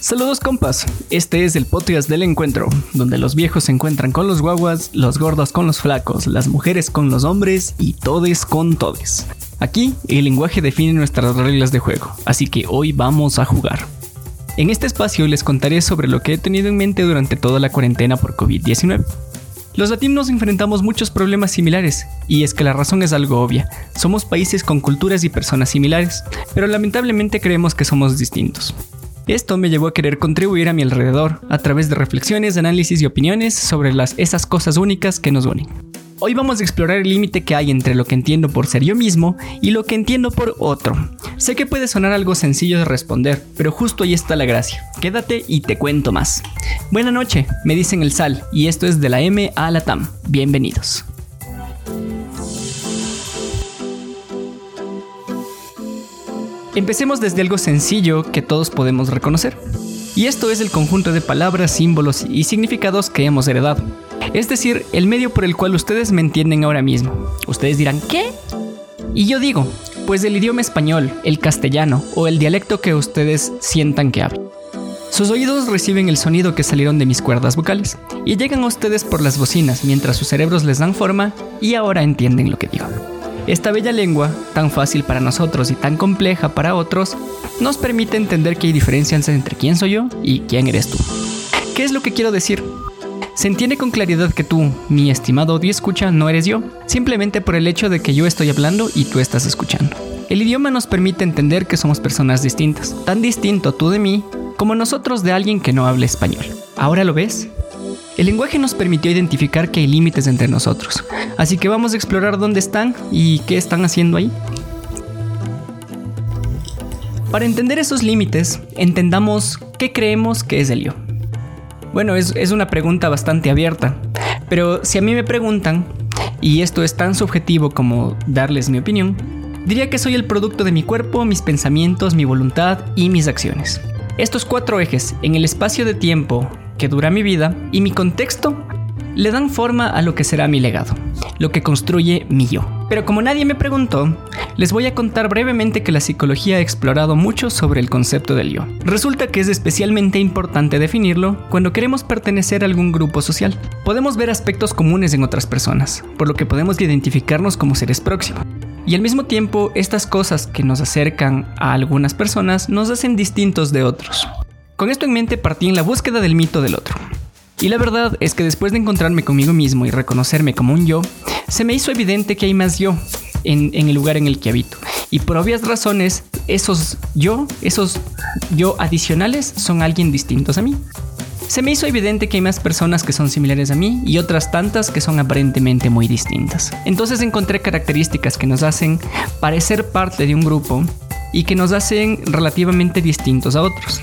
Saludos compas, este es el podcast del encuentro, donde los viejos se encuentran con los guaguas, los gordos con los flacos, las mujeres con los hombres y todes con todes. Aquí el lenguaje define nuestras reglas de juego, así que hoy vamos a jugar. En este espacio les contaré sobre lo que he tenido en mente durante toda la cuarentena por COVID-19. Los latinos enfrentamos muchos problemas similares, y es que la razón es algo obvia. Somos países con culturas y personas similares, pero lamentablemente creemos que somos distintos. Esto me llevó a querer contribuir a mi alrededor, a través de reflexiones, análisis y opiniones sobre las, esas cosas únicas que nos unen. Hoy vamos a explorar el límite que hay entre lo que entiendo por ser yo mismo y lo que entiendo por otro. Sé que puede sonar algo sencillo de responder, pero justo ahí está la gracia. Quédate y te cuento más. Buena noche, me dicen el Sal, y esto es de la M a la TAM. Bienvenidos. Empecemos desde algo sencillo que todos podemos reconocer. Y esto es el conjunto de palabras, símbolos y significados que hemos heredado. Es decir, el medio por el cual ustedes me entienden ahora mismo. Ustedes dirán, ¿qué? Y yo digo, pues el idioma español, el castellano o el dialecto que ustedes sientan que hablan. Sus oídos reciben el sonido que salieron de mis cuerdas vocales y llegan a ustedes por las bocinas mientras sus cerebros les dan forma y ahora entienden lo que digo. Esta bella lengua, tan fácil para nosotros y tan compleja para otros, nos permite entender que hay diferencias entre quién soy yo y quién eres tú. ¿Qué es lo que quiero decir? Se entiende con claridad que tú, mi estimado audio escucha, no eres yo, simplemente por el hecho de que yo estoy hablando y tú estás escuchando. El idioma nos permite entender que somos personas distintas, tan distinto tú de mí como nosotros de alguien que no habla español. ¿Ahora lo ves? El lenguaje nos permitió identificar que hay límites entre nosotros, así que vamos a explorar dónde están y qué están haciendo ahí. Para entender esos límites, entendamos qué creemos que es el yo. Bueno, es, es una pregunta bastante abierta, pero si a mí me preguntan, y esto es tan subjetivo como darles mi opinión, diría que soy el producto de mi cuerpo, mis pensamientos, mi voluntad y mis acciones. Estos cuatro ejes en el espacio de tiempo que dura mi vida y mi contexto le dan forma a lo que será mi legado, lo que construye mi yo. Pero como nadie me preguntó, les voy a contar brevemente que la psicología ha explorado mucho sobre el concepto del yo. Resulta que es especialmente importante definirlo cuando queremos pertenecer a algún grupo social. Podemos ver aspectos comunes en otras personas, por lo que podemos identificarnos como seres próximos. Y al mismo tiempo, estas cosas que nos acercan a algunas personas nos hacen distintos de otros. Con esto en mente partí en la búsqueda del mito del otro. Y la verdad es que después de encontrarme conmigo mismo y reconocerme como un yo, se me hizo evidente que hay más yo en, el lugar en el que habito. Y por obvias razones, esos yo, esos yo adicionales son alguien distintos a mí. Se me hizo evidente que hay más personas que son similares a mí y otras tantas que son aparentemente muy distintas. Entonces encontré características que nos hacen parecer parte de un grupo y que nos hacen relativamente distintos a otros.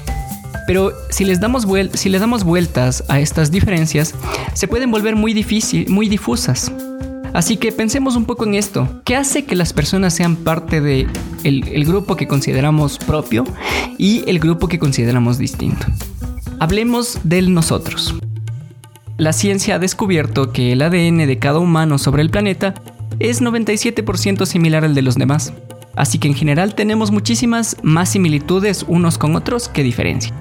Pero si les damos, si le damos vueltas a estas diferencias, se pueden volver muy, difícil, muy difusas. Así que pensemos un poco en esto. ¿Qué hace que las personas sean parte de el grupo que consideramos propio y el grupo que consideramos distinto? Hablemos del nosotros. La ciencia ha descubierto que el ADN de cada humano sobre el planeta es 97% similar al de los demás. Así que en general tenemos muchísimas más similitudes unos con otros que diferencias.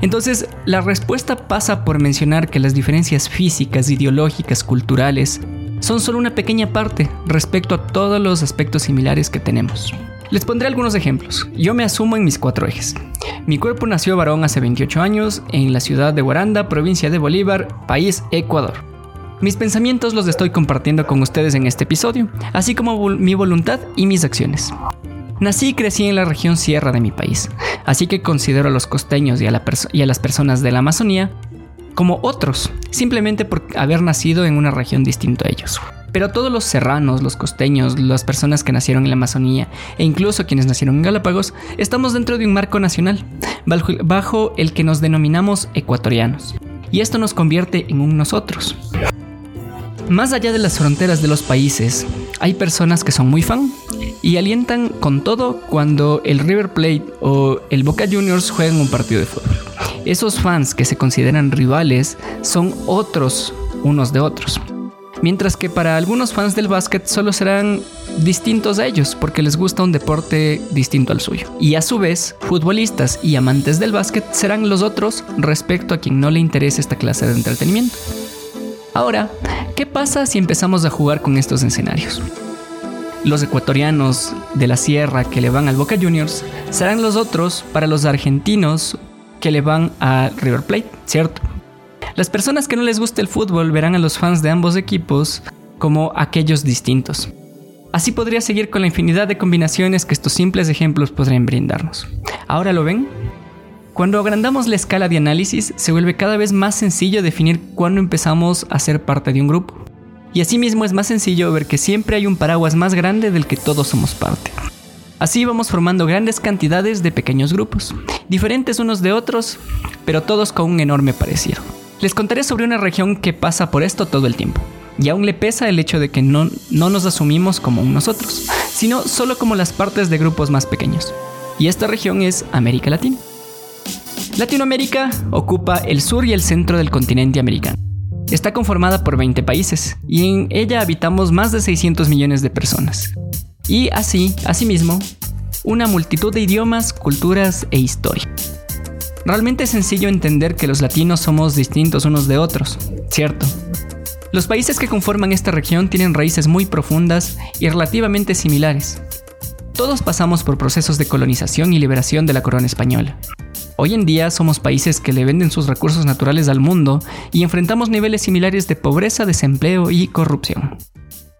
Entonces, la respuesta pasa por mencionar que las diferencias físicas, ideológicas, culturales, son solo una pequeña parte respecto a todos los aspectos similares que tenemos. Les pondré algunos ejemplos. Yo me asumo en mis cuatro ejes. Mi cuerpo nació varón hace 28 años en la ciudad de Guaranda, provincia de Bolívar, país Ecuador. Mis pensamientos los estoy compartiendo con ustedes en este episodio, así como mi voluntad y mis acciones. Nací y crecí en la región sierra de mi país, así que considero a los costeños y a, las personas de la Amazonía como otros, simplemente por haber nacido en una región distinta a ellos. Pero todos los serranos, los costeños, las personas que nacieron en la Amazonía e incluso quienes nacieron en Galápagos, estamos dentro de un marco nacional, bajo el que nos denominamos ecuatorianos. Y esto nos convierte en un nosotros. Más allá de las fronteras de los países, hay personas que son muy fan y alientan con todo cuando el River Plate o el Boca Juniors juegan un partido de fútbol. Esos fans que se consideran rivales son otros unos de otros. Mientras que para algunos fans del básquet solo serán distintos a ellos porque les gusta un deporte distinto al suyo. Y a su vez, futbolistas y amantes del básquet serán los otros respecto a quien no le interese esta clase de entretenimiento. Ahora, ¿qué pasa si empezamos a jugar con estos escenarios? Los ecuatorianos de la sierra que le van al Boca Juniors serán los otros para los argentinos que le van a River Plate, ¿cierto? Las personas que no les guste el fútbol verán a los fans de ambos equipos como aquellos distintos. Así podría seguir con la infinidad de combinaciones que estos simples ejemplos podrían brindarnos. ¿Ahora lo ven? Cuando agrandamos la escala de análisis, se vuelve cada vez más sencillo definir cuándo empezamos a ser parte de un grupo. Y asimismo es más sencillo ver que siempre hay un paraguas más grande del que todos somos parte. Así vamos formando grandes cantidades de pequeños grupos, diferentes unos de otros, pero todos con un enorme parecido. Les contaré sobre una región que pasa por esto todo el tiempo, y aún le pesa el hecho de que no, no nos asumimos como nosotros, sino solo como las partes de grupos más pequeños. Y esta región es América Latina. Latinoamérica ocupa el sur y el centro del continente americano. Está conformada por 20 países y en ella habitamos más de 600 millones de personas. Y así, asimismo, una multitud de idiomas, culturas e historia. Realmente es sencillo entender que los latinos somos distintos unos de otros, ¿cierto? Los países que conforman esta región tienen raíces muy profundas y relativamente similares. Todos pasamos por procesos de colonización y liberación de la corona española. Hoy en día somos países que le venden sus recursos naturales al mundo y enfrentamos niveles similares de pobreza, desempleo y corrupción.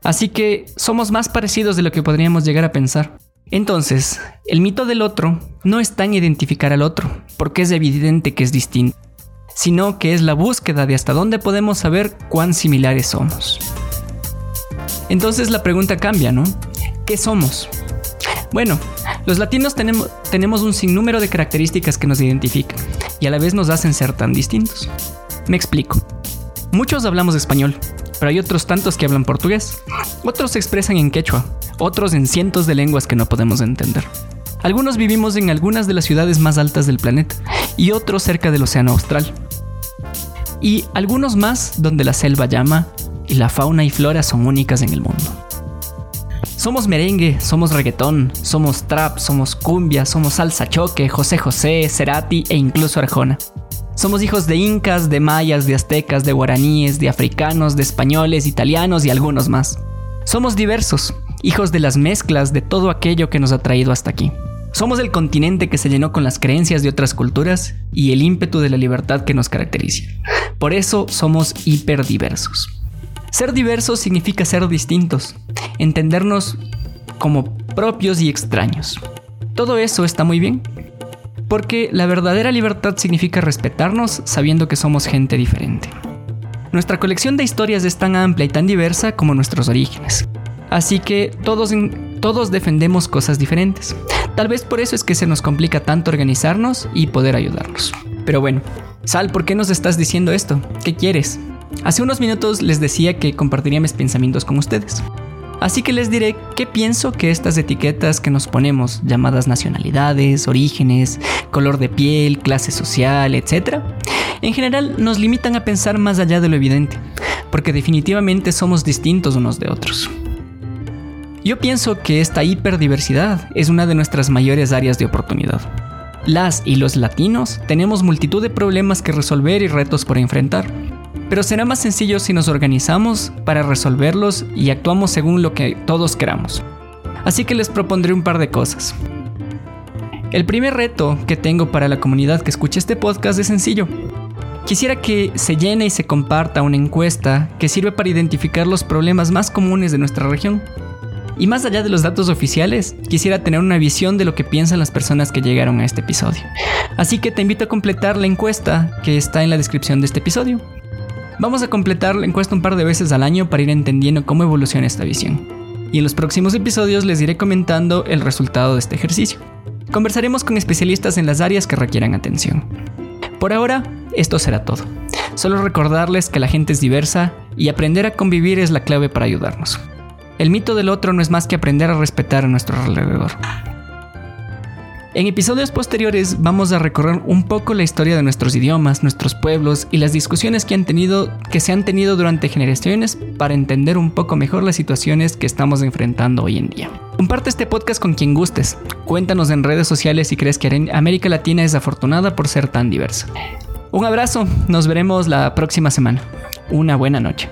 Así que somos más parecidos de lo que podríamos llegar a pensar. Entonces, el mito del otro no está en identificar al otro, porque es evidente que es distinto, sino que es la búsqueda de hasta dónde podemos saber cuán similares somos. Entonces la pregunta cambia, ¿no? ¿Qué somos? Bueno, los latinos tenemos, un sinnúmero de características que nos identifican y a la vez nos hacen ser tan distintos. Me explico. Muchos hablamos español, pero hay otros tantos que hablan portugués. Otros se expresan en quechua, otros en cientos de lenguas que no podemos entender. Algunos vivimos en algunas de las ciudades más altas del planeta y otros cerca del Océano Austral. Y algunos más donde la selva llama y la fauna y flora son únicas en el mundo. Somos merengue, somos reggaetón, somos trap, somos cumbia, somos salsa choque, José José, Cerati e incluso Arjona. Somos hijos de incas, de mayas, de aztecas, de guaraníes, de africanos, de españoles, italianos y algunos más. Somos diversos, hijos de las mezclas de todo aquello que nos ha traído hasta aquí. Somos el continente que se llenó con las creencias de otras culturas y el ímpetu de la libertad que nos caracteriza. Por eso somos hiperdiversos. Ser diversos significa ser distintos, entendernos como propios y extraños. Todo eso está muy bien, porque la verdadera libertad significa respetarnos sabiendo que somos gente diferente. Nuestra colección de historias es tan amplia y tan diversa como nuestros orígenes, así que todos, todos defendemos cosas diferentes. Tal vez por eso es que se nos complica tanto organizarnos y poder ayudarnos. Pero bueno, Sal, ¿por qué nos estás diciendo esto? ¿Qué quieres? Hace unos minutos les decía que compartiría mis pensamientos con ustedes. Así que les diré qué pienso que estas etiquetas que nos ponemos, llamadas nacionalidades, orígenes, color de piel, clase social, etc., en general nos limitan a pensar más allá de lo evidente, porque definitivamente somos distintos unos de otros. Yo pienso que esta hiperdiversidad es una de nuestras mayores áreas de oportunidad. Las y los latinos tenemos multitud de problemas que resolver y retos por enfrentar pero será más sencillo si nos organizamos para resolverlos y actuamos según lo que todos queramos. Así que les propondré un par de cosas. El primer reto que tengo para la comunidad que escuche este podcast es sencillo. Quisiera que se llene y se comparta una encuesta que sirve para identificar los problemas más comunes de nuestra región. Y más allá de los datos oficiales, quisiera tener una visión de lo que piensan las personas que llegaron a este episodio. Así que te invito a completar la encuesta que está en la descripción de este episodio. Vamos a completar la encuesta un par de veces al año para ir entendiendo cómo evoluciona esta visión. Y en los próximos episodios les iré comentando el resultado de este ejercicio. Conversaremos con especialistas en las áreas que requieran atención. Por ahora, esto será todo. Solo recordarles que la gente es diversa y aprender a convivir es la clave para ayudarnos. El mito del otro no es más que aprender a respetar a nuestro alrededor. En episodios posteriores vamos a recorrer un poco la historia de nuestros idiomas, nuestros pueblos y las discusiones que, han tenido, que se han tenido durante generaciones para entender un poco mejor las situaciones que estamos enfrentando hoy en día. Comparte este podcast con quien gustes. Cuéntanos en redes sociales si crees que América Latina es afortunada por ser tan diversa. Un abrazo, nos veremos la próxima semana. Una buena noche.